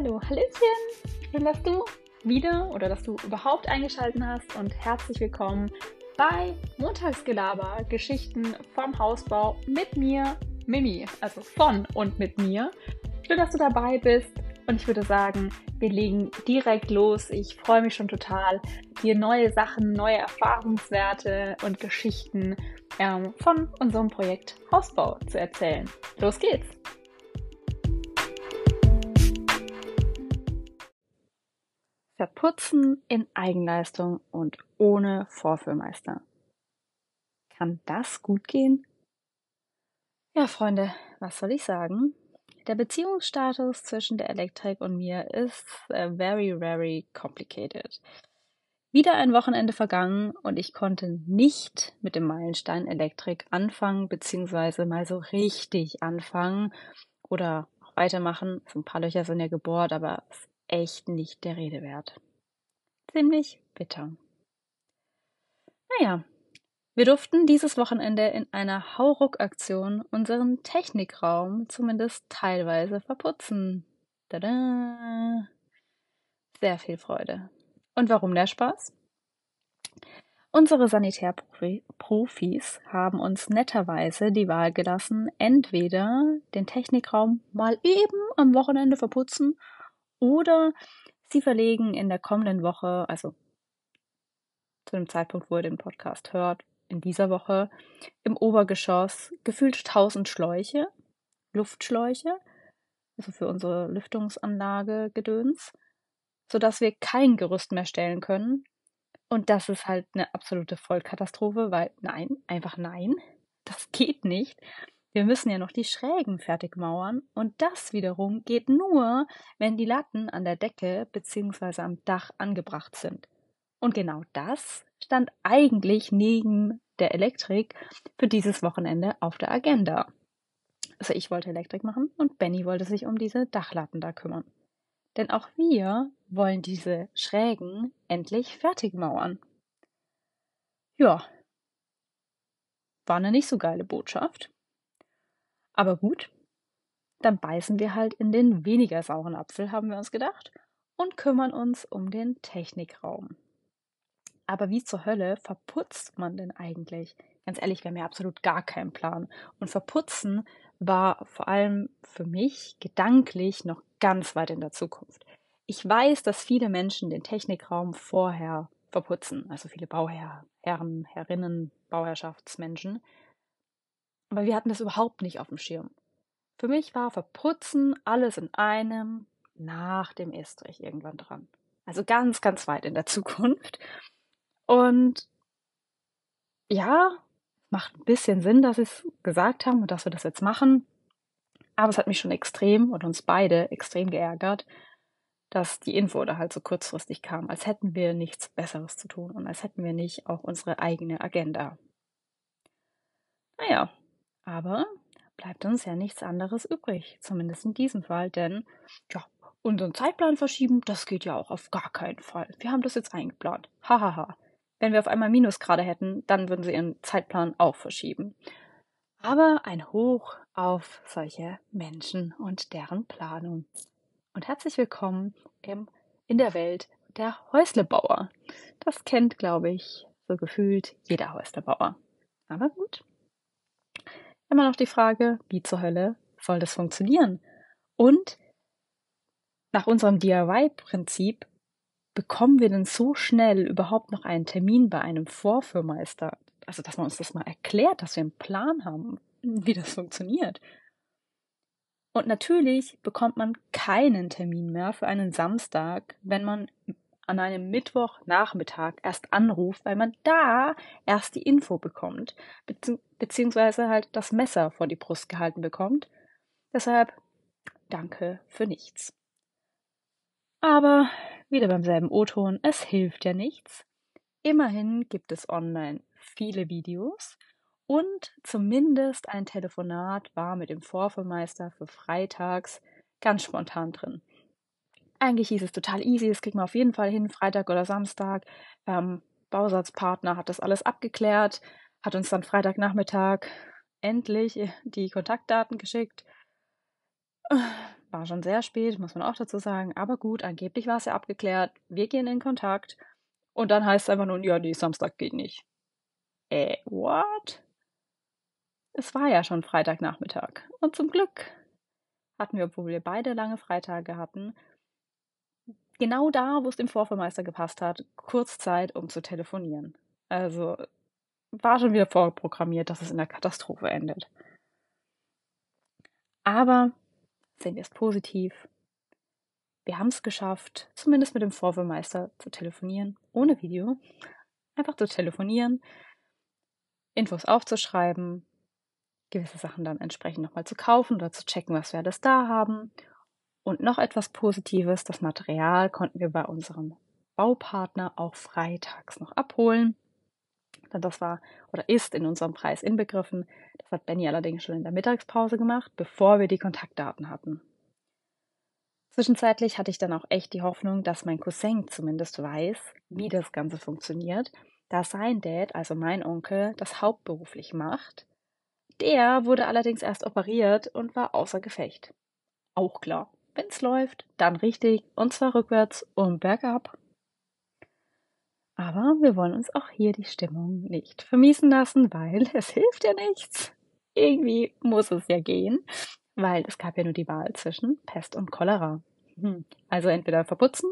Hallo, Hallöchen! Schön, dass du wieder oder dass du überhaupt eingeschaltet hast und herzlich willkommen bei Montagsgelaber, Geschichten vom Hausbau mit mir, Mimi, also von und mit mir. Schön, dass du dabei bist und ich würde sagen, wir legen direkt los. Ich freue mich schon total, dir neue Sachen, neue Erfahrungswerte und Geschichten ähm, von unserem Projekt Hausbau zu erzählen. Los geht's! Verputzen in Eigenleistung und ohne Vorführmeister. Kann das gut gehen? Ja, Freunde, was soll ich sagen? Der Beziehungsstatus zwischen der Elektrik und mir ist uh, very, very complicated. Wieder ein Wochenende vergangen und ich konnte nicht mit dem Meilenstein Elektrik anfangen, beziehungsweise mal so richtig anfangen oder weitermachen. So ein paar Löcher sind ja gebohrt, aber echt nicht der Rede wert. Ziemlich bitter. Naja, wir durften dieses Wochenende in einer Hauruck-Aktion unseren Technikraum zumindest teilweise verputzen. Tada! Sehr viel Freude. Und warum der Spaß? Unsere Sanitärprofis haben uns netterweise die Wahl gelassen, entweder den Technikraum mal eben am Wochenende verputzen oder sie verlegen in der kommenden Woche, also zu dem Zeitpunkt, wo ihr den Podcast hört, in dieser Woche im Obergeschoss gefühlt 1000 Schläuche, Luftschläuche, also für unsere Lüftungsanlage Gedöns, sodass wir kein Gerüst mehr stellen können. Und das ist halt eine absolute Vollkatastrophe, weil nein, einfach nein, das geht nicht. Wir müssen ja noch die Schrägen fertig mauern und das wiederum geht nur, wenn die Latten an der Decke bzw. am Dach angebracht sind. Und genau das stand eigentlich neben der Elektrik für dieses Wochenende auf der Agenda. Also ich wollte Elektrik machen und Benny wollte sich um diese Dachlatten da kümmern. Denn auch wir wollen diese Schrägen endlich fertig mauern. Ja, war eine nicht so geile Botschaft. Aber gut, dann beißen wir halt in den weniger sauren Apfel, haben wir uns gedacht, und kümmern uns um den Technikraum. Aber wie zur Hölle verputzt man denn eigentlich? Ganz ehrlich, wir haben ja absolut gar keinen Plan. Und verputzen war vor allem für mich gedanklich noch ganz weit in der Zukunft. Ich weiß, dass viele Menschen den Technikraum vorher verputzen, also viele Bauherren, Herrinnen, Bauherrschaftsmenschen. Aber wir hatten das überhaupt nicht auf dem Schirm. Für mich war Verputzen alles in einem nach dem Estrich irgendwann dran. Also ganz, ganz weit in der Zukunft. Und ja, macht ein bisschen Sinn, dass sie es gesagt haben und dass wir das jetzt machen. Aber es hat mich schon extrem und uns beide extrem geärgert, dass die Info da halt so kurzfristig kam, als hätten wir nichts Besseres zu tun und als hätten wir nicht auch unsere eigene Agenda. Naja, aber bleibt uns ja nichts anderes übrig, zumindest in diesem Fall, denn ja, unseren Zeitplan verschieben, das geht ja auch auf gar keinen Fall. Wir haben das jetzt eingeplant. Hahaha. Wenn wir auf einmal Minusgrade hätten, dann würden sie ihren Zeitplan auch verschieben. Aber ein Hoch auf solche Menschen und deren Planung. Und herzlich willkommen im, in der Welt der Häuslebauer. Das kennt, glaube ich, so gefühlt jeder Häuslebauer. Aber gut, immer noch die Frage, wie zur Hölle soll das funktionieren? Und nach unserem DIY-Prinzip bekommen wir denn so schnell überhaupt noch einen Termin bei einem Vorführmeister? Also, dass man uns das mal erklärt, dass wir einen Plan haben, wie das funktioniert. Und natürlich bekommt man keinen Termin mehr für einen Samstag, wenn man an einem Mittwochnachmittag erst anruft, weil man da erst die Info bekommt, bezieh beziehungsweise halt das Messer vor die Brust gehalten bekommt. Deshalb danke für nichts. Aber wieder beim selben O-Ton, es hilft ja nichts. Immerhin gibt es online viele Videos und zumindest ein Telefonat war mit dem Vorführmeister für freitags ganz spontan drin. Eigentlich hieß es total easy, das kriegt man auf jeden Fall hin, Freitag oder Samstag. Ähm, Bausatzpartner hat das alles abgeklärt, hat uns dann Freitagnachmittag endlich die Kontaktdaten geschickt. war schon sehr spät, muss man auch dazu sagen. Aber gut, angeblich war es ja abgeklärt. Wir gehen in Kontakt. Und dann heißt es einfach nur, ja, nee, Samstag geht nicht. Äh, what? Es war ja schon Freitagnachmittag. Und zum Glück hatten wir, obwohl wir beide lange Freitage hatten, genau da, wo es dem Vorvermeister gepasst hat, kurz Zeit, um zu telefonieren. Also war schon wieder vorprogrammiert, dass es in der Katastrophe endet. Aber sehen wir es positiv. Wir haben es geschafft, zumindest mit dem Vorführmeister zu telefonieren, ohne Video. Einfach zu telefonieren, Infos aufzuschreiben, gewisse Sachen dann entsprechend nochmal zu kaufen oder zu checken, was wir alles da haben. Und noch etwas Positives, das Material konnten wir bei unserem Baupartner auch freitags noch abholen. Das war oder ist in unserem Preis inbegriffen. Das hat Benny allerdings schon in der Mittagspause gemacht, bevor wir die Kontaktdaten hatten. Zwischenzeitlich hatte ich dann auch echt die Hoffnung, dass mein Cousin zumindest weiß, wie das Ganze funktioniert, da sein Dad, also mein Onkel, das hauptberuflich macht. Der wurde allerdings erst operiert und war außer Gefecht. Auch klar, wenn's läuft, dann richtig und zwar rückwärts und bergab. Aber wir wollen uns auch hier die Stimmung nicht vermiesen lassen, weil es hilft ja nichts. Irgendwie muss es ja gehen, weil es gab ja nur die Wahl zwischen Pest und Cholera. Hm. Also entweder verputzen,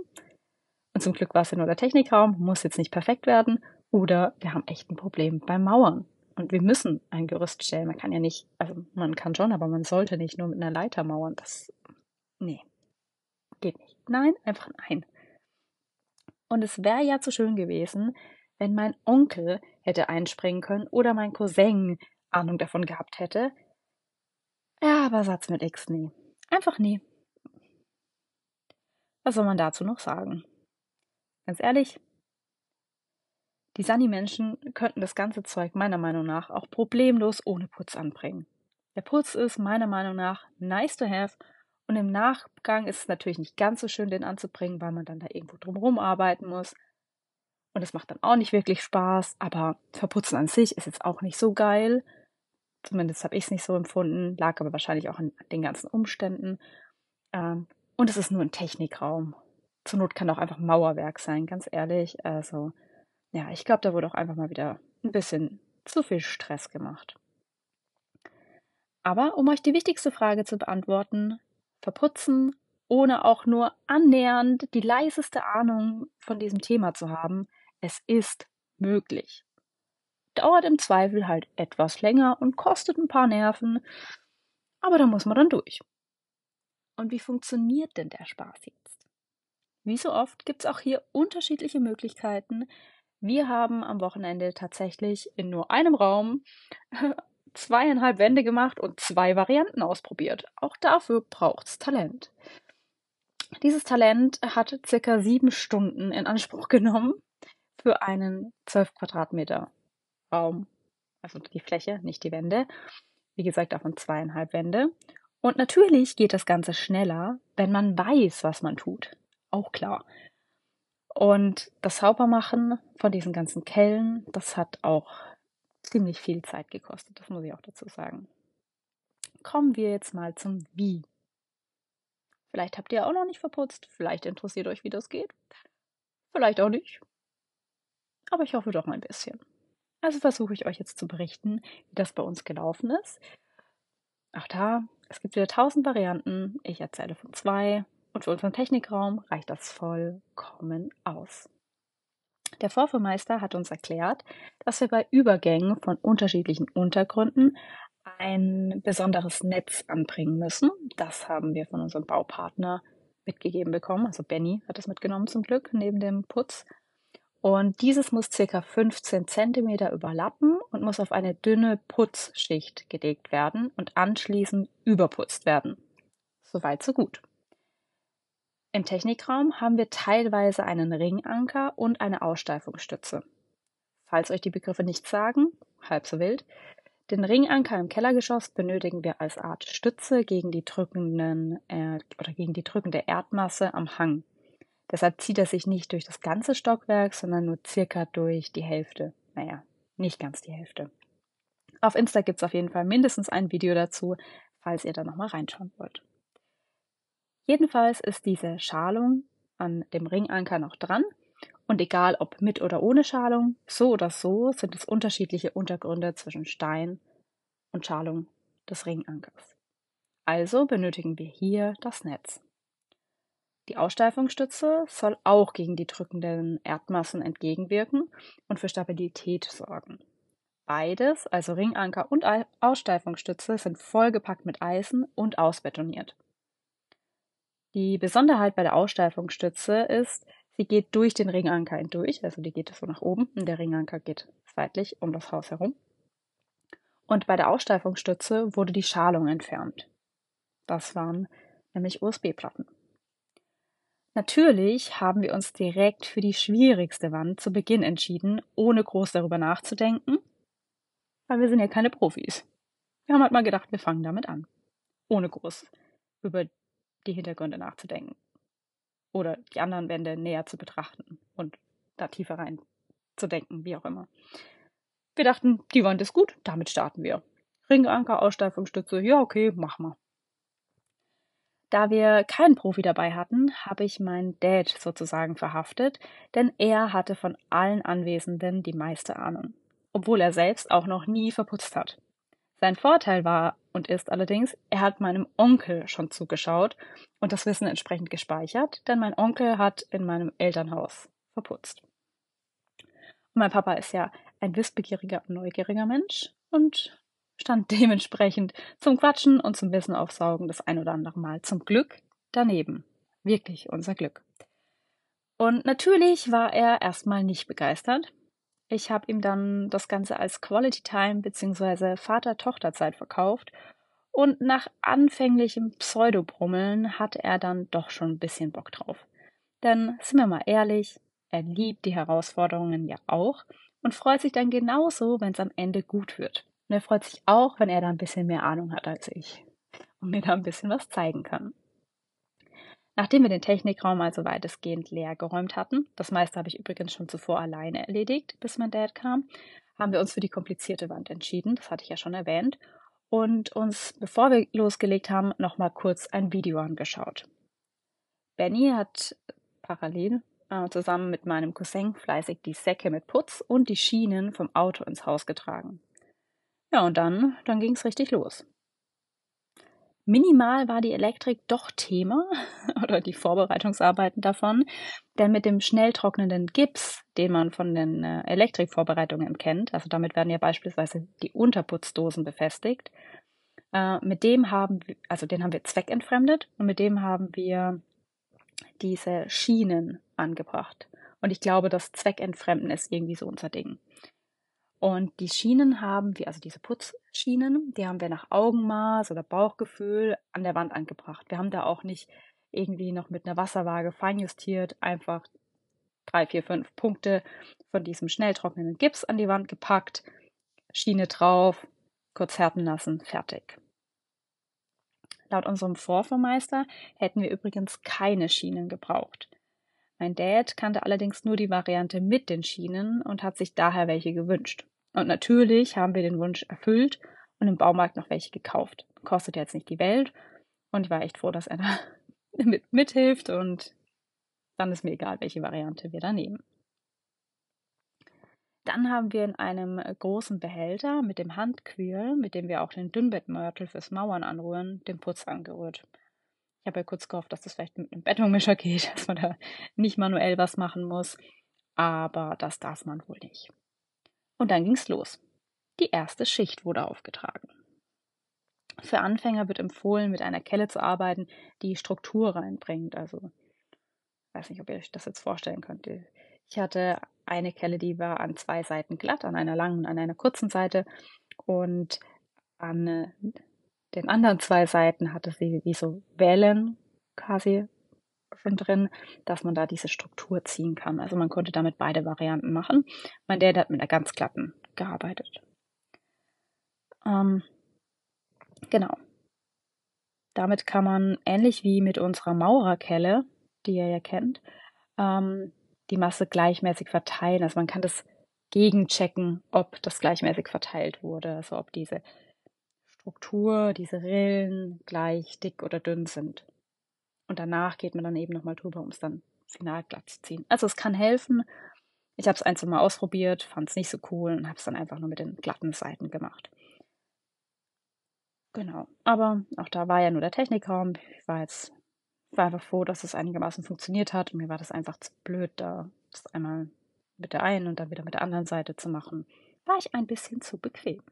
und zum Glück war es ja nur der Technikraum, muss jetzt nicht perfekt werden, oder wir haben echt ein Problem beim Mauern. Und wir müssen ein Gerüst stellen. Man kann ja nicht, also man kann schon, aber man sollte nicht nur mit einer Leiter mauern. Das, nee, geht nicht. Nein, einfach nein. Und es wäre ja zu schön gewesen, wenn mein Onkel hätte einspringen können oder mein Cousin Ahnung davon gehabt hätte. Ja, aber Satz mit X nie. Einfach nie. Was soll man dazu noch sagen? Ganz ehrlich, die Sunny-Menschen könnten das ganze Zeug meiner Meinung nach auch problemlos ohne Putz anbringen. Der Putz ist meiner Meinung nach nice to have und im Nachgang ist es natürlich nicht ganz so schön, den anzubringen, weil man dann da irgendwo drumherum arbeiten muss. Und es macht dann auch nicht wirklich Spaß, aber Verputzen an sich ist jetzt auch nicht so geil. Zumindest habe ich es nicht so empfunden, lag aber wahrscheinlich auch an den ganzen Umständen. Ähm, und es ist nur ein Technikraum. Zur Not kann auch einfach Mauerwerk sein, ganz ehrlich. Also, ja, ich glaube, da wurde auch einfach mal wieder ein bisschen zu viel Stress gemacht. Aber um euch die wichtigste Frage zu beantworten, verputzen, ohne auch nur annähernd die leiseste Ahnung von diesem Thema zu haben, es ist möglich. Dauert im Zweifel halt etwas länger und kostet ein paar Nerven, aber da muss man dann durch. Und wie funktioniert denn der Spaß jetzt? Wie so oft gibt es auch hier unterschiedliche Möglichkeiten. Wir haben am Wochenende tatsächlich in nur einem Raum zweieinhalb Wände gemacht und zwei Varianten ausprobiert. Auch dafür braucht es Talent. Dieses Talent hat circa sieben Stunden in Anspruch genommen für einen 12 Quadratmeter Raum. Also die Fläche, nicht die Wände. Wie gesagt, davon zweieinhalb Wände. Und natürlich geht das Ganze schneller, wenn man weiß, was man tut. Auch klar. Und das Saubermachen von diesen ganzen Kellen, das hat auch ziemlich viel Zeit gekostet, das muss ich auch dazu sagen. Kommen wir jetzt mal zum Wie. Vielleicht habt ihr auch noch nicht verputzt, vielleicht interessiert euch, wie das geht. Vielleicht auch nicht. Aber ich hoffe doch ein bisschen. Also versuche ich euch jetzt zu berichten, wie das bei uns gelaufen ist. Auch da, es gibt wieder tausend Varianten. Ich erzähle von zwei. Und für unseren Technikraum reicht das vollkommen aus. Der Vorfuhrmeister hat uns erklärt, dass wir bei Übergängen von unterschiedlichen Untergründen ein besonderes Netz anbringen müssen. Das haben wir von unserem Baupartner mitgegeben bekommen. Also Benny hat das mitgenommen zum Glück neben dem Putz. Und dieses muss ca. 15 cm überlappen und muss auf eine dünne Putzschicht gelegt werden und anschließend überputzt werden. Soweit, so gut. Im Technikraum haben wir teilweise einen Ringanker und eine Aussteifungsstütze. Falls euch die Begriffe nichts sagen, halb so wild. Den Ringanker im Kellergeschoss benötigen wir als Art Stütze gegen die drückenden äh, oder gegen die drückende Erdmasse am Hang. Deshalb zieht er sich nicht durch das ganze Stockwerk, sondern nur circa durch die Hälfte. Naja, nicht ganz die Hälfte. Auf Insta gibt es auf jeden Fall mindestens ein Video dazu, falls ihr da nochmal reinschauen wollt. Jedenfalls ist diese Schalung an dem Ringanker noch dran und egal ob mit oder ohne Schalung, so oder so sind es unterschiedliche Untergründe zwischen Stein und Schalung des Ringankers. Also benötigen wir hier das Netz. Die Aussteifungsstütze soll auch gegen die drückenden Erdmassen entgegenwirken und für Stabilität sorgen. Beides, also Ringanker und Aussteifungsstütze, sind vollgepackt mit Eisen und ausbetoniert. Die Besonderheit bei der Aussteifungsstütze ist, sie geht durch den Ringanker hindurch, also die geht so nach oben und der Ringanker geht seitlich um das Haus herum. Und bei der Aussteifungsstütze wurde die Schalung entfernt. Das waren nämlich USB-Platten. Natürlich haben wir uns direkt für die schwierigste Wand zu Beginn entschieden, ohne groß darüber nachzudenken, weil wir sind ja keine Profis. Wir haben halt mal gedacht, wir fangen damit an, ohne groß über die Hintergründe nachzudenken oder die anderen Wände näher zu betrachten und da tiefer rein zu denken, wie auch immer. Wir dachten, die Wand ist gut, damit starten wir. Ringanker, Aussteifungsstütze, ja okay, machen wir. Da wir keinen Profi dabei hatten, habe ich meinen Dad sozusagen verhaftet, denn er hatte von allen Anwesenden die meiste Ahnung, obwohl er selbst auch noch nie verputzt hat. Sein Vorteil war und ist allerdings, er hat meinem Onkel schon zugeschaut und das Wissen entsprechend gespeichert, denn mein Onkel hat in meinem Elternhaus verputzt. Und mein Papa ist ja ein wissbegieriger und neugieriger Mensch und stand dementsprechend zum Quatschen und zum Wissen aufsaugen das ein oder andere Mal zum Glück daneben. Wirklich unser Glück. Und natürlich war er erstmal nicht begeistert. Ich habe ihm dann das Ganze als Quality Time bzw. Vater-Tochter-Zeit verkauft und nach anfänglichem Pseudobrummeln hatte er dann doch schon ein bisschen Bock drauf. Denn sind wir mal ehrlich, er liebt die Herausforderungen ja auch und freut sich dann genauso, wenn es am Ende gut wird. Und er freut sich auch, wenn er da ein bisschen mehr Ahnung hat als ich und mir da ein bisschen was zeigen kann. Nachdem wir den Technikraum also weitestgehend leer geräumt hatten, das meiste habe ich übrigens schon zuvor alleine erledigt, bis mein Dad kam, haben wir uns für die komplizierte Wand entschieden, das hatte ich ja schon erwähnt, und uns, bevor wir losgelegt haben, nochmal kurz ein Video angeschaut. Benny hat parallel äh, zusammen mit meinem Cousin fleißig die Säcke mit Putz und die Schienen vom Auto ins Haus getragen. Ja, und dann, dann ging es richtig los. Minimal war die Elektrik doch Thema oder die Vorbereitungsarbeiten davon, denn mit dem schnell trocknenden Gips, den man von den äh, Elektrikvorbereitungen kennt, also damit werden ja beispielsweise die Unterputzdosen befestigt, äh, mit dem haben wir, also den haben wir zweckentfremdet und mit dem haben wir diese Schienen angebracht. Und ich glaube, das Zweckentfremden ist irgendwie so unser Ding. Und die Schienen haben wir, also diese Putzschienen, die haben wir nach Augenmaß oder Bauchgefühl an der Wand angebracht. Wir haben da auch nicht irgendwie noch mit einer Wasserwaage feinjustiert, einfach drei, vier, fünf Punkte von diesem schnell trocknenden Gips an die Wand gepackt, Schiene drauf, kurz härten lassen, fertig. Laut unserem Vorvermeister hätten wir übrigens keine Schienen gebraucht. Mein Dad kannte allerdings nur die Variante mit den Schienen und hat sich daher welche gewünscht. Und natürlich haben wir den Wunsch erfüllt und im Baumarkt noch welche gekauft. Kostet jetzt nicht die Welt und ich war echt froh, dass er da mit, mithilft und dann ist mir egal, welche Variante wir da nehmen. Dann haben wir in einem großen Behälter mit dem Handquirl, mit dem wir auch den Dünnbettmörtel fürs Mauern anrühren, den Putz angerührt. Ich habe ja kurz gehofft, dass das vielleicht mit einem Betonmischer geht, dass man da nicht manuell was machen muss. Aber das darf man wohl nicht. Und dann ging's los. Die erste Schicht wurde aufgetragen. Für Anfänger wird empfohlen, mit einer Kelle zu arbeiten, die Struktur reinbringt. Also, weiß nicht, ob ihr euch das jetzt vorstellen könnt. Ich hatte eine Kelle, die war an zwei Seiten glatt, an einer langen und an einer kurzen Seite. Und an den anderen zwei Seiten hatte sie wie so Wellen quasi schon drin, dass man da diese Struktur ziehen kann. Also man konnte damit beide Varianten machen. Mein Dad hat mit einer ganz glatten gearbeitet. Ähm, genau. Damit kann man ähnlich wie mit unserer Maurerkelle, die ihr ja kennt, ähm, die Masse gleichmäßig verteilen. Also man kann das gegenchecken, ob das gleichmäßig verteilt wurde, also ob diese Struktur, diese Rillen gleich dick oder dünn sind. und danach geht man dann eben nochmal drüber, um es dann final glatt zu ziehen. Also es kann helfen. Ich habe es ein, zwei Mal ausprobiert, fand es nicht so cool und habe es dann einfach nur mit den glatten Seiten gemacht. Genau. Aber auch da war ja nur der Technikraum. Ich war jetzt war einfach froh, dass es einigermaßen funktioniert hat. Und mir war das einfach zu blöd, da das einmal mit der einen und dann wieder mit der anderen Seite zu machen. War ich ein bisschen zu bequem.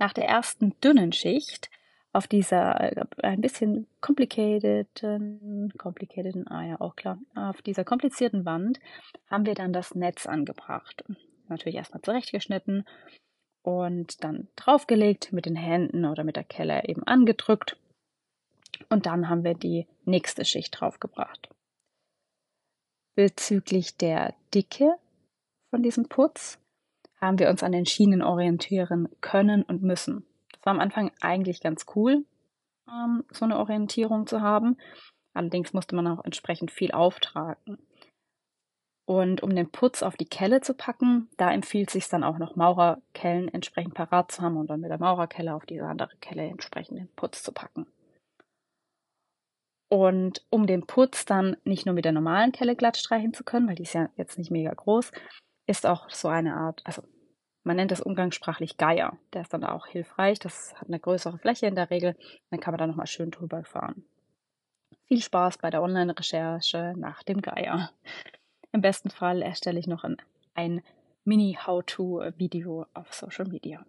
Nach der ersten dünnen Schicht auf dieser ein bisschen complicated, complicated, ah ja, auch klar, auf dieser komplizierten Wand haben wir dann das Netz angebracht. Natürlich erstmal zurechtgeschnitten und dann draufgelegt, mit den Händen oder mit der Kelle eben angedrückt. Und dann haben wir die nächste Schicht draufgebracht. Bezüglich der Dicke von diesem Putz haben wir uns an den Schienen orientieren können und müssen. Das war am Anfang eigentlich ganz cool, ähm, so eine Orientierung zu haben. Allerdings musste man auch entsprechend viel auftragen. Und um den Putz auf die Kelle zu packen, da empfiehlt sich dann auch noch Maurerkellen entsprechend parat zu haben und dann mit der Maurerkelle auf diese andere Kelle entsprechend den Putz zu packen. Und um den Putz dann nicht nur mit der normalen Kelle glatt streichen zu können, weil die ist ja jetzt nicht mega groß, ist auch so eine Art, also man nennt das umgangssprachlich Geier. Der ist dann auch hilfreich. Das hat eine größere Fläche in der Regel. Dann kann man da nochmal schön drüber fahren. Viel Spaß bei der Online-Recherche nach dem Geier. Im besten Fall erstelle ich noch ein, ein Mini-How-To-Video auf Social Media.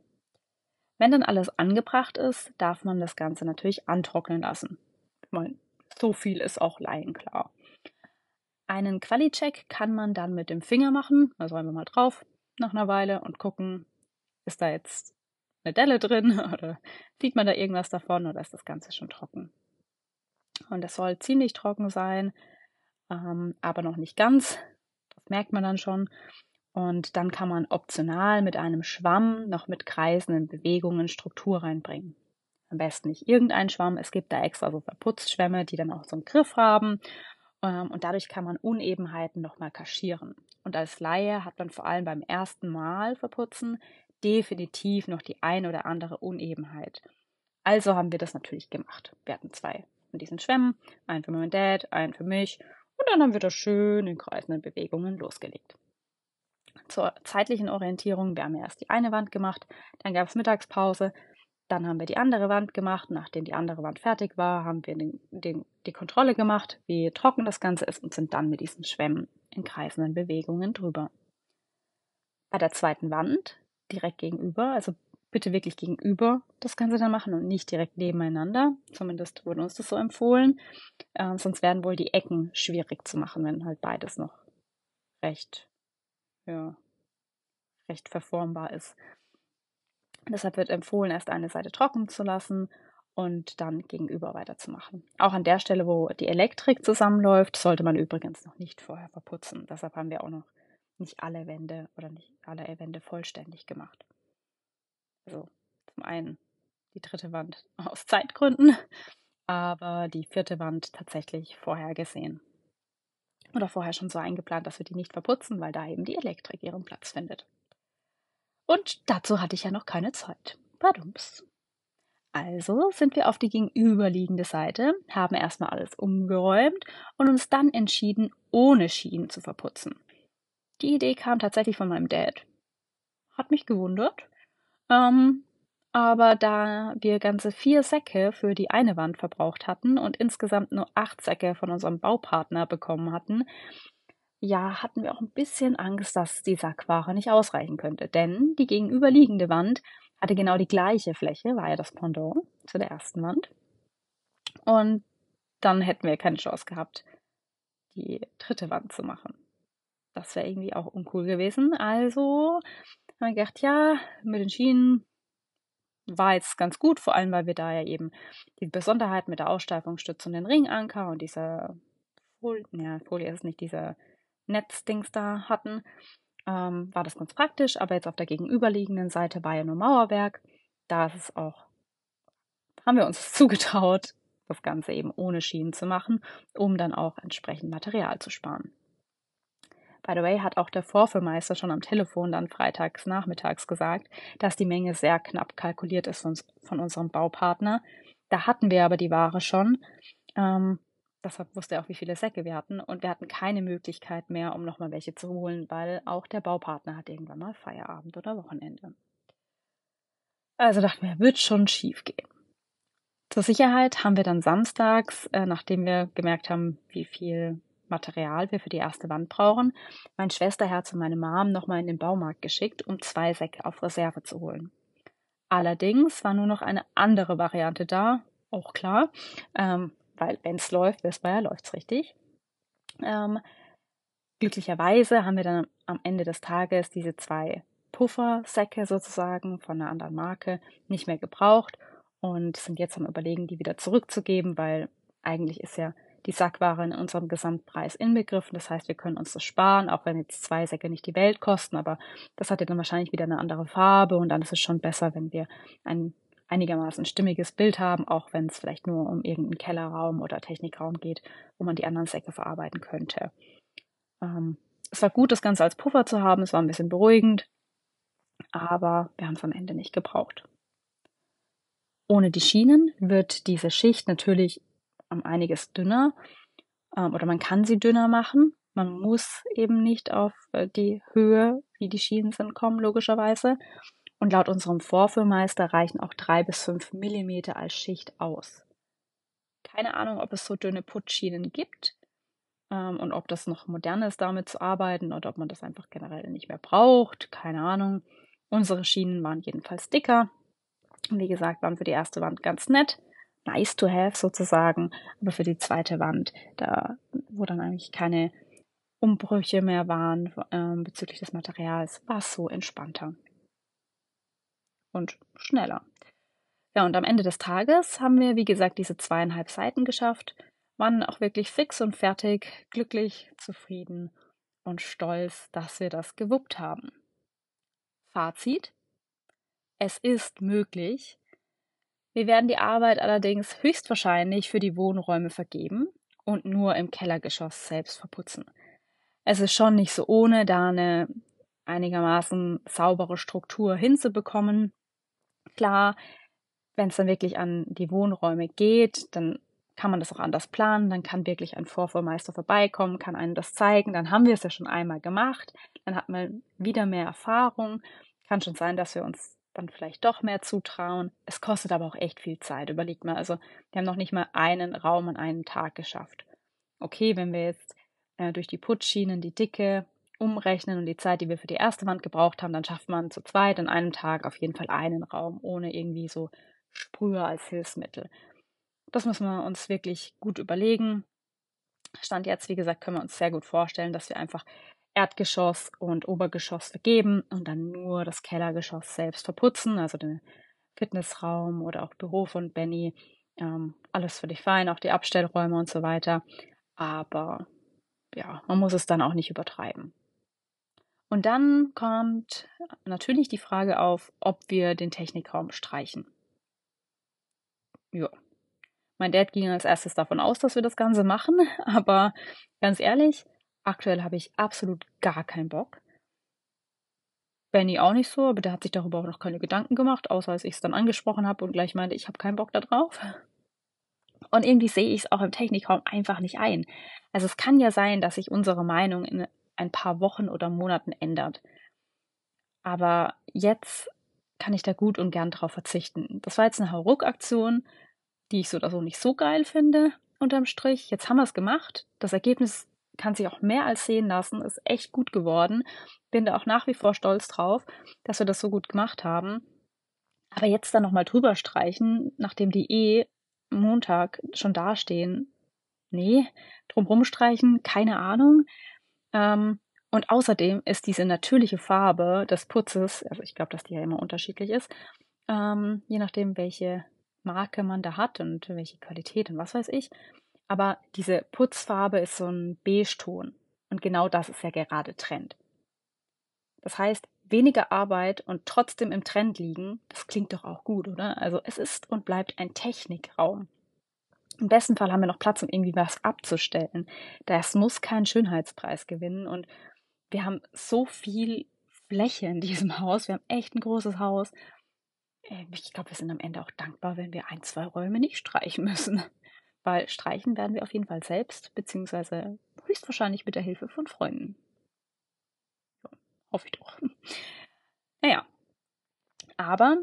Wenn dann alles angebracht ist, darf man das Ganze natürlich antrocknen lassen. Ich meine, so viel ist auch klar. Einen Quali-Check kann man dann mit dem Finger machen, also einfach mal drauf nach einer Weile und gucken, ist da jetzt eine Delle drin oder sieht man da irgendwas davon oder ist das Ganze schon trocken. Und es soll ziemlich trocken sein, ähm, aber noch nicht ganz. Das merkt man dann schon. Und dann kann man optional mit einem Schwamm noch mit kreisenden Bewegungen Struktur reinbringen. Am besten nicht irgendein Schwamm. Es gibt da extra so Verputzschwämme, die dann auch so einen Griff haben. Ähm, und dadurch kann man Unebenheiten nochmal kaschieren. Und als Laie hat man vor allem beim ersten Mal verputzen definitiv noch die ein oder andere Unebenheit. Also haben wir das natürlich gemacht. Wir hatten zwei von diesen Schwämmen, einen für meinen Dad, einen für mich. Und dann haben wir das schön in kreisenden Bewegungen losgelegt. Zur zeitlichen Orientierung, wir haben erst die eine Wand gemacht, dann gab es Mittagspause, dann haben wir die andere Wand gemacht. Nachdem die andere Wand fertig war, haben wir den, den, die Kontrolle gemacht, wie trocken das Ganze ist und sind dann mit diesen Schwämmen in kreisenden Bewegungen drüber. Bei der zweiten Wand, direkt gegenüber, also bitte wirklich gegenüber das Ganze dann machen und nicht direkt nebeneinander. Zumindest wurde uns das so empfohlen. Äh, sonst werden wohl die Ecken schwierig zu machen, wenn halt beides noch recht, ja, recht verformbar ist. Deshalb wird empfohlen, erst eine Seite trocken zu lassen und dann gegenüber weiterzumachen. Auch an der Stelle, wo die Elektrik zusammenläuft, sollte man übrigens noch nicht vorher verputzen. Deshalb haben wir auch noch nicht alle Wände oder nicht alle Wände vollständig gemacht. Also zum einen die dritte Wand aus Zeitgründen, aber die vierte Wand tatsächlich vorher gesehen. Oder vorher schon so eingeplant, dass wir die nicht verputzen, weil da eben die Elektrik ihren Platz findet. Und dazu hatte ich ja noch keine Zeit. Badums. Also sind wir auf die gegenüberliegende Seite, haben erstmal alles umgeräumt und uns dann entschieden, ohne Schienen zu verputzen. Die Idee kam tatsächlich von meinem Dad. Hat mich gewundert. Ähm, aber da wir ganze vier Säcke für die eine Wand verbraucht hatten und insgesamt nur acht Säcke von unserem Baupartner bekommen hatten, ja, hatten wir auch ein bisschen Angst, dass die Sackware nicht ausreichen könnte. Denn die gegenüberliegende Wand hatte genau die gleiche Fläche, war ja das Pendant zu der ersten Wand. Und dann hätten wir keine Chance gehabt, die dritte Wand zu machen. Das wäre irgendwie auch uncool gewesen. Also haben wir gedacht, ja, mit den Schienen war jetzt ganz gut, vor allem weil wir da ja eben die Besonderheit mit der Aussteifungsstütze und den Ringanker und dieser Folie, ja, Folie ist nicht dieser Netzdings da hatten, ähm, war das ganz praktisch. Aber jetzt auf der gegenüberliegenden Seite war ja nur Mauerwerk. Da ist es auch, haben wir uns zugetraut, das Ganze eben ohne Schienen zu machen, um dann auch entsprechend Material zu sparen. By the way, hat auch der Vorführmeister schon am Telefon dann freitags nachmittags gesagt, dass die Menge sehr knapp kalkuliert ist von, unserem Baupartner. Da hatten wir aber die Ware schon Ähm, deshalb wusste er auch, wie viele Säcke wir hatten. Und wir hatten keine Möglichkeit mehr, um nochmal welche zu holen, weil auch der Baupartner hat irgendwann mal Feierabend oder Wochenende. Also dachten wir, wird schon schief gehen. Zur Sicherheit haben wir dann samstags, äh, nachdem wir gemerkt haben, wie viel Material wir für die erste Wand brauchen, mein Schwesterherz und meine Mom nochmal in den Baumarkt geschickt, um zwei Säcke auf Reserve zu holen. Allerdings war nur noch eine andere Variante da, auch klar, ähm, weil wenn es läuft, wissen wir ja, läuft es richtig. Ähm, glücklicherweise haben wir dann am Ende des Tages diese zwei Puffersäcke sozusagen von einer anderen Marke nicht mehr gebraucht und sind jetzt am Überlegen, die wieder zurückzugeben, weil eigentlich ist ja die Sackware in unserem Gesamtpreis inbegriffen. Das heißt, wir können uns das sparen, auch wenn jetzt zwei Säcke nicht die Welt kosten, aber das hat ja dann wahrscheinlich wieder eine andere Farbe und dann ist es schon besser, wenn wir ein einigermaßen stimmiges Bild haben, auch wenn es vielleicht nur um irgendeinen Kellerraum oder Technikraum geht, wo man die anderen Säcke verarbeiten könnte. Ähm, es war gut, das Ganze als Puffer zu haben, es war ein bisschen beruhigend, aber wir haben es am Ende nicht gebraucht. Ohne die Schienen wird diese Schicht natürlich um einiges dünner ähm, oder man kann sie dünner machen. Man muss eben nicht auf äh, die Höhe, wie die Schienen sind, kommen, logischerweise. Und laut unserem Vorführmeister reichen auch drei bis fünf Millimeter als Schicht aus. Keine Ahnung, ob es so dünne Putzschienen gibt ähm, und ob das noch modern ist, damit zu arbeiten oder ob man das einfach generell nicht mehr braucht. Keine Ahnung. Unsere Schienen waren jedenfalls dicker wie gesagt, waren für die erste Wand ganz nett, nice to have sozusagen, aber für die zweite Wand, da wo dann eigentlich keine Umbrüche mehr waren äh, bezüglich des Materials, war es so entspannter und schneller. Ja, und am Ende des Tages haben wir, wie gesagt, diese zweieinhalb Seiten geschafft, waren auch wirklich fix und fertig, glücklich, zufrieden und stolz, dass wir das gewuppt haben. Fazit, es ist möglich. Wir werden die Arbeit allerdings höchstwahrscheinlich für die Wohnräume vergeben und nur im Kellergeschoss selbst verputzen. Es ist schon nicht so ohne, da eine einigermaßen saubere Struktur hinzubekommen. Klar, wenn es dann wirklich an die Wohnräume geht, dann kann man das auch anders planen, dann kann wirklich ein Vorfuhrmeister vorbeikommen, kann einem das zeigen, dann haben wir es ja schon einmal gemacht, dann hat man wieder mehr Erfahrung. Kann schon sein, dass wir uns dann vielleicht doch mehr zutrauen. Es kostet aber auch echt viel Zeit. Überlegt mal, also wir haben noch nicht mal einen Raum an einem Tag geschafft. Okay, wenn wir jetzt äh, durch die Putzschienen die Dicke umrechnen und die Zeit, die wir für die erste Wand gebraucht haben, dann schafft man zu zweit an einem Tag auf jeden Fall einen Raum, ohne irgendwie so Sprüher als Hilfsmittel. Das müssen wir uns wirklich gut überlegen. Stand jetzt, wie gesagt, können wir uns sehr gut vorstellen, dass wir einfach Erdgeschoss und Obergeschoss vergeben und dann nur das Kellergeschoss selbst verputzen, also den Fitnessraum oder auch Büro von Benny. Ähm, alles völlig fein, auch die Abstellräume und so weiter. Aber ja, man muss es dann auch nicht übertreiben. Und dann kommt natürlich die Frage auf, ob wir den Technikraum streichen. Ja. Mein Dad ging als erstes davon aus, dass wir das Ganze machen, aber ganz ehrlich, Aktuell habe ich absolut gar keinen Bock. Benny auch nicht so, aber der hat sich darüber auch noch keine Gedanken gemacht, außer als ich es dann angesprochen habe und gleich meinte, ich habe keinen Bock da drauf. Und irgendwie sehe ich es auch im Technikraum einfach nicht ein. Also es kann ja sein, dass sich unsere Meinung in ein paar Wochen oder Monaten ändert. Aber jetzt kann ich da gut und gern drauf verzichten. Das war jetzt eine Hauruck-Aktion, die ich so oder so nicht so geil finde, unterm Strich. Jetzt haben wir es gemacht. Das Ergebnis kann sich auch mehr als sehen lassen, ist echt gut geworden. Bin da auch nach wie vor stolz drauf, dass wir das so gut gemacht haben. Aber jetzt dann nochmal drüber streichen, nachdem die eh Montag schon dastehen. Nee, drumrum streichen, keine Ahnung. Ähm, und außerdem ist diese natürliche Farbe des Putzes, also ich glaube, dass die ja immer unterschiedlich ist, ähm, je nachdem, welche Marke man da hat und welche Qualität und was weiß ich, aber diese Putzfarbe ist so ein Beige-Ton. Und genau das ist ja gerade Trend. Das heißt, weniger Arbeit und trotzdem im Trend liegen, das klingt doch auch gut, oder? Also es ist und bleibt ein Technikraum. Im besten Fall haben wir noch Platz, um irgendwie was abzustellen. Das muss keinen Schönheitspreis gewinnen. Und wir haben so viel Fläche in diesem Haus. Wir haben echt ein großes Haus. Ähm, ich glaube, wir sind am Ende auch dankbar, wenn wir ein, zwei Räume nicht streichen müssen. weil streichen werden wir auf jeden Fall selbst, beziehungsweise höchstwahrscheinlich mit der Hilfe von Freunden. Ja, hoffe ich doch. Naja, aber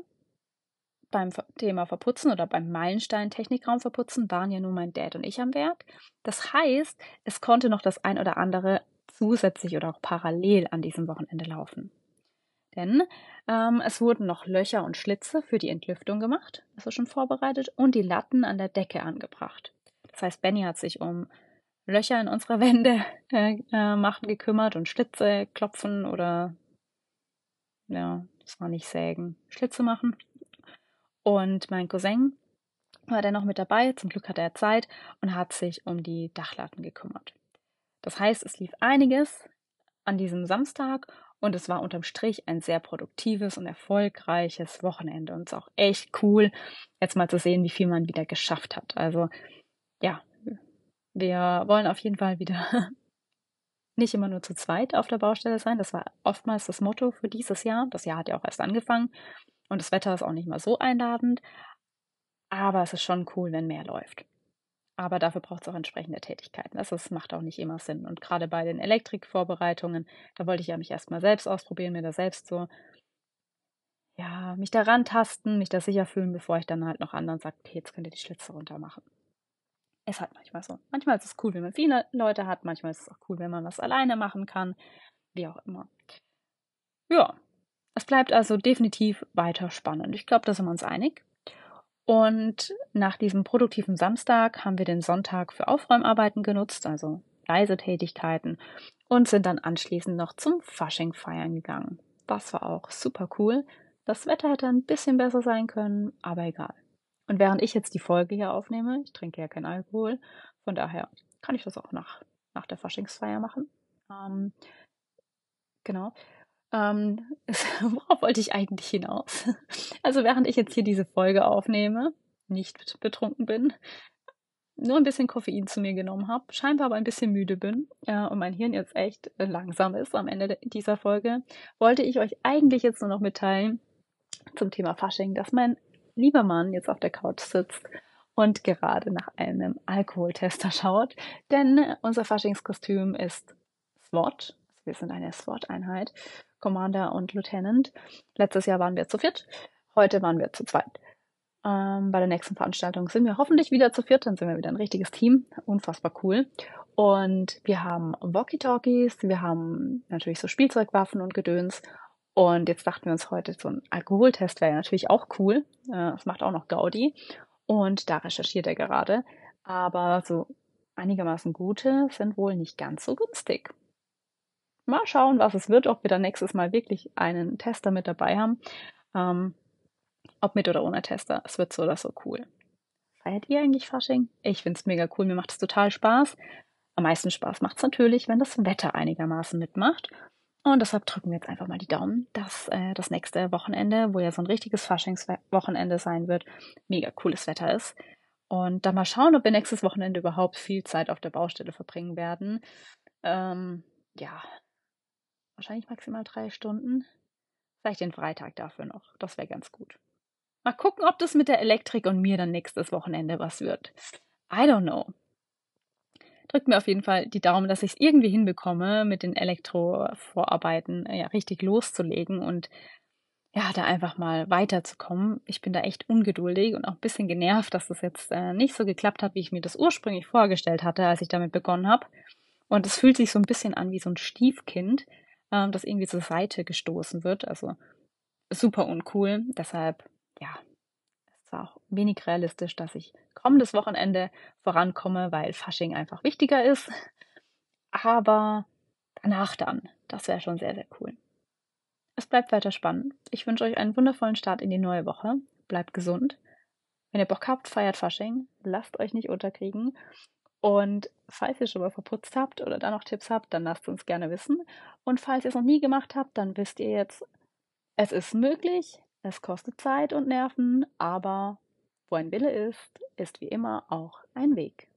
beim Thema Verputzen oder beim Meilenstein Technikraum verputzen waren ja nur mein Dad und ich am Werk. Das heißt, es konnte noch das ein oder andere zusätzlich oder auch parallel an diesem Wochenende laufen. Denn ähm, es wurden noch Löcher und Schlitze für die Entlüftung gemacht, das war schon vorbereitet, und die Latten an der Decke angebracht. Das heißt, Benny hat sich um Löcher in unserer Wände äh, äh, machen gekümmert und Schlitze klopfen oder ja, das war nicht sägen, Schlitze machen. Und mein Cousin war dann noch mit dabei, zum Glück hatte er Zeit und hat sich um die Dachlatten gekümmert. Das heißt, es lief einiges an diesem Samstag und es war unterm Strich ein sehr produktives und erfolgreiches Wochenende und es ist auch echt cool, jetzt mal zu sehen, wie viel man wieder geschafft hat. Also ja, wir wollen auf jeden Fall wieder nicht immer nur zu zweit auf der Baustelle sein. Das war oftmals das Motto für dieses Jahr. Das Jahr hat ja auch erst angefangen und das Wetter ist auch nicht mal so einladend. Aber es ist schon cool, wenn mehr läuft. Aber dafür braucht es auch entsprechende Tätigkeiten. Das ist, macht auch nicht immer Sinn. Und gerade bei den Elektrikvorbereitungen, da wollte ich ja mich erstmal selbst ausprobieren, mir da selbst so, ja, mich daran tasten, mich da sicher fühlen, bevor ich dann halt noch anderen sage, okay, jetzt könnt ihr die Schlitze runter machen. Ist halt manchmal so. Manchmal ist es cool, wenn man viele Leute hat, manchmal ist es auch cool, wenn man was alleine machen kann, wie auch immer. Ja, es bleibt also definitiv weiter spannend. Ich glaube, da sind wir uns einig. Und nach diesem produktiven Samstag haben wir den Sonntag für Aufräumarbeiten genutzt, also Reisetätigkeiten, und sind dann anschließend noch zum Fasching feiern gegangen. Das war auch super cool. Das Wetter hätte ein bisschen besser sein können, aber egal. Und während ich jetzt die Folge hier aufnehme, ich trinke ja keinen Alkohol, von daher kann ich das auch nach, nach der Faschingsfeier machen. Ähm, genau. Ähm, worauf wollte ich eigentlich hinaus? Also während ich jetzt hier diese Folge aufnehme, nicht betrunken bin, nur ein bisschen Koffein zu mir genommen habe, scheinbar aber ein bisschen müde bin äh, und mein Hirn jetzt echt langsam ist am Ende dieser Folge, wollte ich euch eigentlich jetzt nur noch mitteilen zum Thema Fasching, dass mein lieber Mann jetzt auf der Couch sitzt und gerade nach einem Alkoholtester schaut, denn unser Faschingskostüm ist SWAT. Wir sind eine SWAT-Einheit Commander und Lieutenant. Letztes Jahr waren wir zu viert, heute waren wir zu zweit. Ähm, bei der nächsten Veranstaltung sind wir hoffentlich wieder zu viert, dann sind wir wieder ein richtiges Team. Unfassbar cool. Und wir haben Walkie-Talkies, wir haben natürlich so Spielzeugwaffen und Gedöns. Und jetzt dachten wir uns heute, so ein Alkoholtest wäre natürlich auch cool. Äh, das macht auch noch Gaudi. Und da recherchiert er gerade. Aber so einigermaßen gute sind wohl nicht ganz so günstig mal schauen, was es wird, ob wir dann nächstes Mal wirklich einen Tester mit dabei haben. Ähm, ob mit oder ohne Tester. Es wird so oder so cool. Feiert ihr eigentlich Fasching? Ich finde es mega cool. Mir macht es total Spaß. Am meisten Spaß macht es natürlich, wenn das Wetter einigermaßen mitmacht. Und deshalb drücken wir jetzt einfach mal die Daumen, dass äh, das nächste Wochenende, wo ja so ein richtiges Faschingswochenende sein wird, mega cooles Wetter ist. Und dann mal schauen, ob wir nächstes Wochenende überhaupt viel Zeit auf der Baustelle verbringen werden. Ähm, ja, Wahrscheinlich maximal drei Stunden. Vielleicht den Freitag dafür noch. Das wäre ganz gut. Mal gucken, ob das mit der Elektrik und mir dann nächstes Wochenende was wird. I don't know. Drückt mir auf jeden Fall die Daumen, dass ich es irgendwie hinbekomme, mit den Elektrovorarbeiten ja, richtig loszulegen und ja, da einfach mal weiterzukommen. Ich bin da echt ungeduldig und auch ein bisschen genervt, dass das jetzt äh, nicht so geklappt hat, wie ich mir das ursprünglich vorgestellt hatte, als ich damit begonnen habe. Und es fühlt sich so ein bisschen an wie so ein Stiefkind, ähm, das irgendwie zur Seite gestoßen wird. Also super uncool. Deshalb, ja, es war auch wenig realistisch, dass ich kommendes Wochenende vorankomme, weil Fasching einfach wichtiger ist. Aber danach dann, das wäre schon sehr, sehr cool. Es bleibt weiter spannend. Ich wünsche euch einen wundervollen Start in die neue Woche. Bleibt gesund. Wenn ihr Bock habt, feiert Fasching. Lasst euch nicht unterkriegen. Und falls ihr schon mal verputzt habt oder da noch Tipps habt, dann lasst uns gerne wissen. Und falls ihr es noch nie gemacht habt, dann wisst ihr jetzt, es ist möglich, es kostet Zeit und Nerven, aber wo ein Wille ist, ist wie immer auch ein Weg.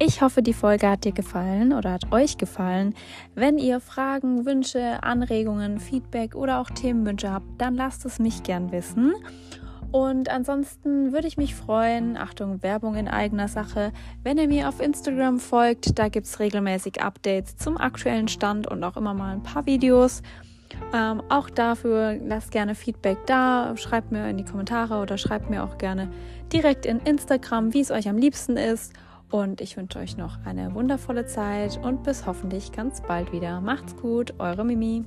Ich hoffe, die Folge hat dir gefallen oder hat euch gefallen. Wenn ihr Fragen, Wünsche, Anregungen, Feedback oder auch Themenwünsche habt, dann lasst es mich gern wissen. Und ansonsten würde ich mich freuen, Achtung, Werbung in eigener Sache, wenn ihr mir auf Instagram folgt. Da gibt es regelmäßig Updates zum aktuellen Stand und auch immer mal ein paar Videos. Ähm, auch dafür lasst gerne Feedback da, schreibt mir in die Kommentare oder schreibt mir auch gerne direkt in Instagram, wie es euch am liebsten ist. Und ich wünsche euch noch eine wundervolle Zeit und bis hoffentlich ganz bald wieder. Macht's gut, eure Mimi.